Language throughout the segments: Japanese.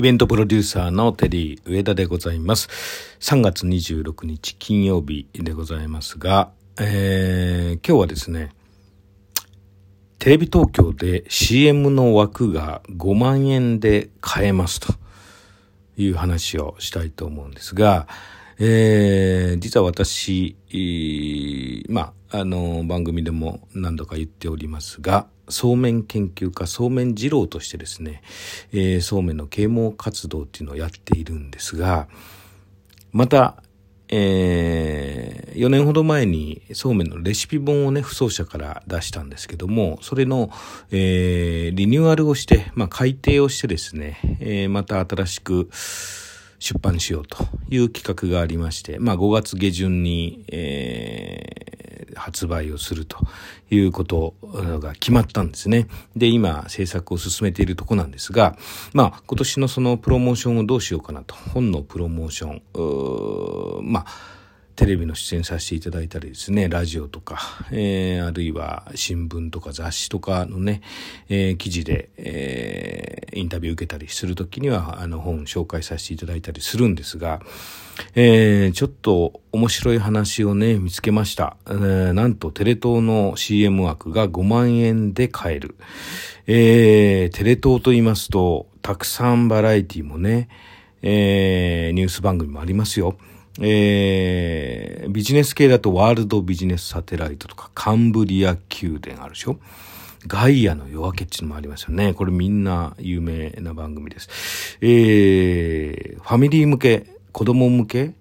イベントプロデューサーのテリー上田でございます。3月26日金曜日でございますが、えー、今日はですね、テレビ東京で CM の枠が5万円で買えますという話をしたいと思うんですが、えー、実は私、まあ、あの、番組でも何度か言っておりますが、そうめん研究家、そうめん二郎としてですね、えー、そうめんの啓蒙活動っていうのをやっているんですが、また、えー、4年ほど前にそうめんのレシピ本をね、不走者から出したんですけども、それの、えー、リニューアルをして、まあ、改訂をしてですね、えー、また新しく、出版しようという企画がありまして、まあ5月下旬に、えー、発売をするということが決まったんですね。で、今制作を進めているとこなんですが、まあ今年のそのプロモーションをどうしようかなと。本のプロモーション、まあテレビの出演させていただいたりですね、ラジオとか、えー、あるいは新聞とか雑誌とかのね、えー、記事で、えー、インタビュー受けたりするときには、あの本紹介させていただいたりするんですが、えー、ちょっと面白い話をね、見つけました。えー、なんとテレ東の CM 枠が5万円で買える。えー、テレ東と言いますと、たくさんバラエティもね、えー、ニュース番組もありますよ。えー、ビジネス系だとワールドビジネスサテライトとかカンブリア宮殿あるでしょ？ガイアの夜明けっていうのもありますよね。これみんな有名な番組です。えー、ファミリー向け、子供向け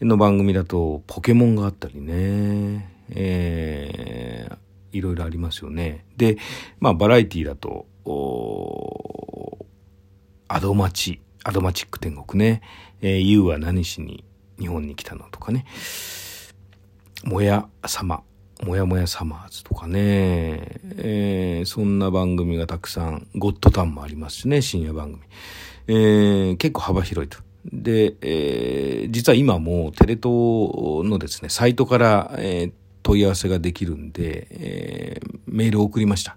の番組だとポケモンがあったりね。えー、いろいろありますよね。で、まあバラエティだと、アドマチ、アドマチック天国ね。えー、ユウは何しに日本に来たのとかね。もや様、もやもやサマーズとかね、えー、そんな番組がたくさん、ゴッドタンもありますしね、深夜番組。えー、結構幅広いと。で、えー、実は今もテレ東のですね、サイトから、えー、問い合わせができるんで、えー、メールを送りました。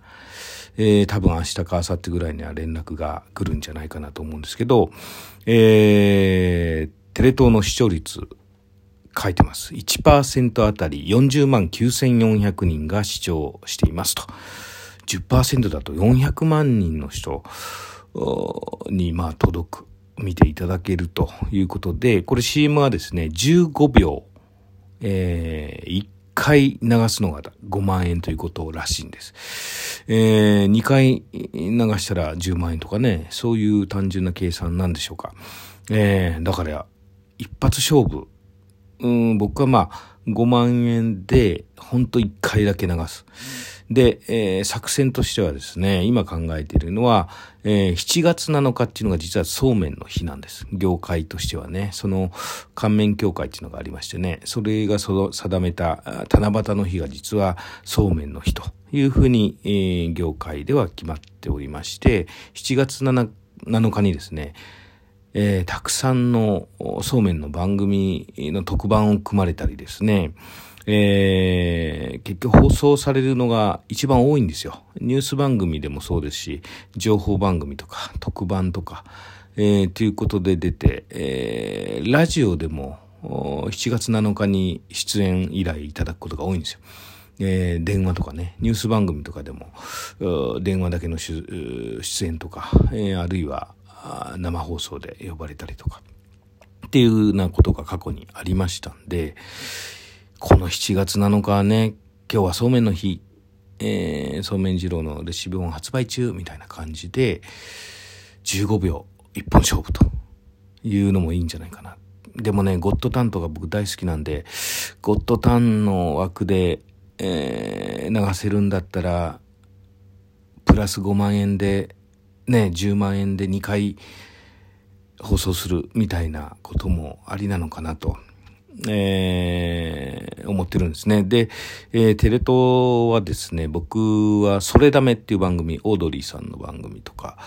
えー、多分明日か明後日ぐらいには連絡が来るんじゃないかなと思うんですけど、えー、テレ東の視聴率書いてます。1%あたり40万9400人が視聴していますと。10%だと400万人の人にまあ届く、見ていただけるということで、これ CM はですね、15秒、えー、1回流すのが5万円ということらしいんです。えー、2回流したら10万円とかね、そういう単純な計算なんでしょうか。えー、だから一発勝負。うん、僕はまあ、5万円で、ほんと1回だけ流す。で、えー、作戦としてはですね、今考えているのは、えー、7月7日っていうのが実はそうめんの日なんです。業界としてはね、その、乾麺協会っていうのがありましてね、それがその定めた七夕の日が実はそうめんの日というふうに、えー、業界では決まっておりまして、7月 7, 7日にですね、えー、たくさんのそうめんの番組の特番を組まれたりですね、えー、結局放送されるのが一番多いんですよ。ニュース番組でもそうですし、情報番組とか特番とか、えー、ということで出て、えー、ラジオでも7月7日に出演依頼いただくことが多いんですよ。えー、電話とかね、ニュース番組とかでも、電話だけの出演とか、えー、あるいは生放送で呼ばれたりとか。っていうようなことが過去にありましたんでこの7月7日はね今日はそうめんの日、えー、そうめん二郎のレシピ本発売中みたいな感じで15秒一本勝負というのもいいんじゃないかな。でもねゴッドタンとか僕大好きなんでゴッドタンの枠で、えー、流せるんだったらプラス5万円でね、10万円で2回放送するみたいなこともありなのかなと、えー、思ってるんですね。で、えー、テレ東はですね、僕はそれダメっていう番組、オードリーさんの番組とか、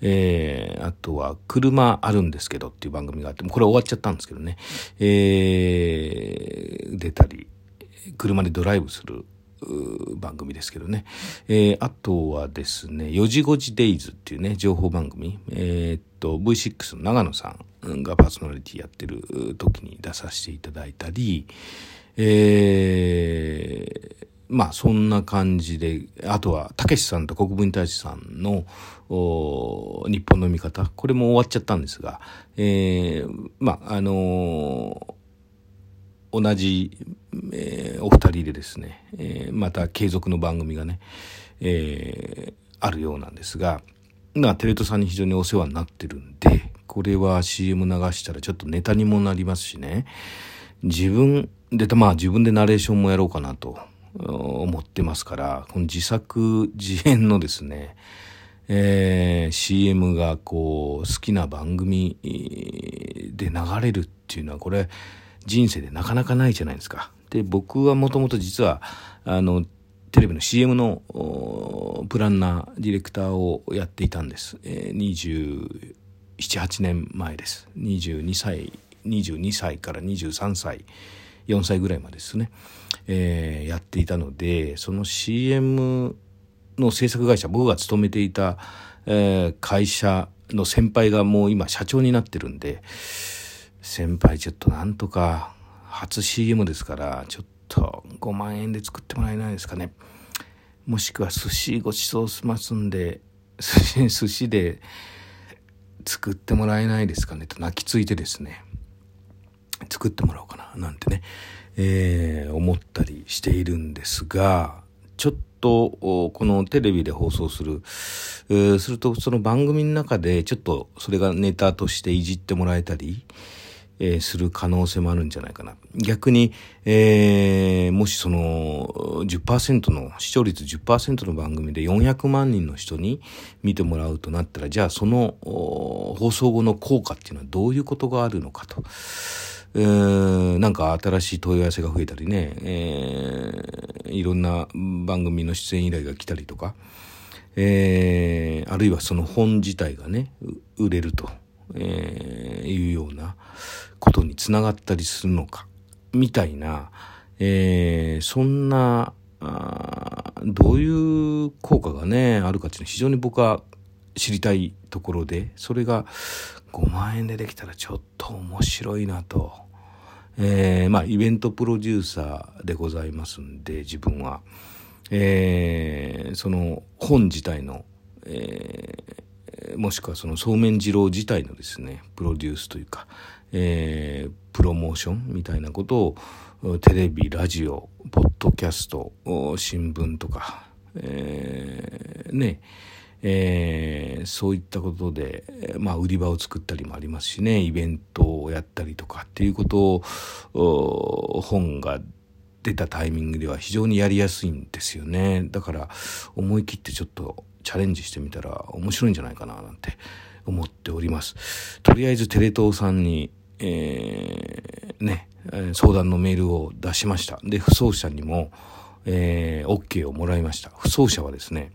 えー、あとは車あるんですけどっていう番組があって、もこれ終わっちゃったんですけどね、えー、出たり、車でドライブする番組ですけどね。えー、あとはですね、4時5時デイズっていうね、情報番組。えー、っと、V6 の長野さんがパーソナリティやってる時に出させていただいたり、えー、まあそんな感じで、あとは、たけしさんと国分太一さんの日本の見方、これも終わっちゃったんですが、えー、まああのー、同じ、えー、お二人でですね、えー、また継続の番組がね、えー、あるようなんですが、まあ、テレ東さんに非常にお世話になってるんで、これは CM 流したらちょっとネタにもなりますしね、自分で、まあ自分でナレーションもやろうかなと思ってますから、この自作自演のですね、えー、CM がこう好きな番組で流れるっていうのはこれ人生でなかなかないじゃないですか。で、僕はもともと実はあのテレビの CM のプランナー、ディレクターをやっていたんです。えー、27、8年前です。22歳、22歳から23歳、4歳ぐらいまでですね。えー、やっていたのでその CM の制作会社僕が勤めていた、えー、会社の先輩がもう今社長になってるんで先輩ちょっとなんとか初 CM ですからちょっと5万円で作ってもらえないですかね。もしくは寿司ごちそうしますんで寿司 寿司で作ってもらえないですかね。と泣きついてですね。作ってもらおうかななんてねえー、思ったりしているんですが、ちょっとこのテレビで放送する、えー、するとその番組の中でちょっとそれがネタとしていじってもらえたり、えー、する可能性もあるんじゃないかな。逆に、えー、もしその10%の、視聴率10%の番組で400万人の人に見てもらうとなったら、じゃあその放送後の効果っていうのはどういうことがあるのかと。えー、なんか新しい問い合わせが増えたりね、えー、いろんな番組の出演依頼が来たりとか、えー、あるいはその本自体がね、売れると、えー、いうようなことにつながったりするのか、みたいな、えー、そんな、あどういう効果がね、あるかっていうのは非常に僕は知りたいところで、それが5万円でできたらちょっと面白いなと。えー、まあ、イベントプロデューサーでございますんで、自分は。えー、その本自体の、えー、もしくはそのそうめん二郎自体のですね、プロデュースというか、えー、プロモーションみたいなことを、テレビ、ラジオ、ポッドキャスト、新聞とか、えー、ね、えー、そういったことで、まあ、売り場を作ったりもありますしねイベントをやったりとかっていうことを本が出たタイミングでは非常にやりやすいんですよね。だから思い切ってちょっとチャレンジしてみたら面白いんじゃないかななんて思っております。とりあえずテレ東さんに、えー、ね相談のメールを出しました。で不走者にも、えー、OK をもらいました。不走者はですね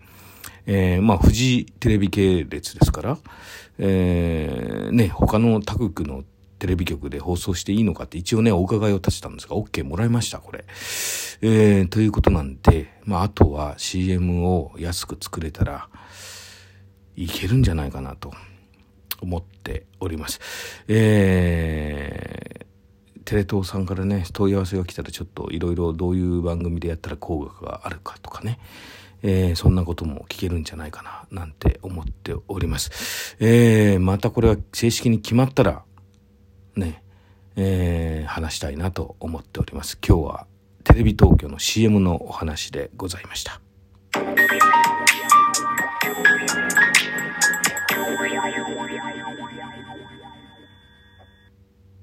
えー、まあ、フジテレビ系列ですから、えー、ね、他の他国のテレビ局で放送していいのかって一応ね、お伺いを立てたんですが、OK もらいました、これ。えー、ということなんで、まあ、あとは CM を安く作れたら、いけるんじゃないかなと思っております。えー、テレ東さんからね、問い合わせが来たらちょっといろいろどういう番組でやったら効果があるかとかね、えー、そんなことも聞けるんじゃないかな、なんて思っております。えー、またこれは正式に決まったら、ね、えー、話したいなと思っております。今日はテレビ東京の CM のお話でございました。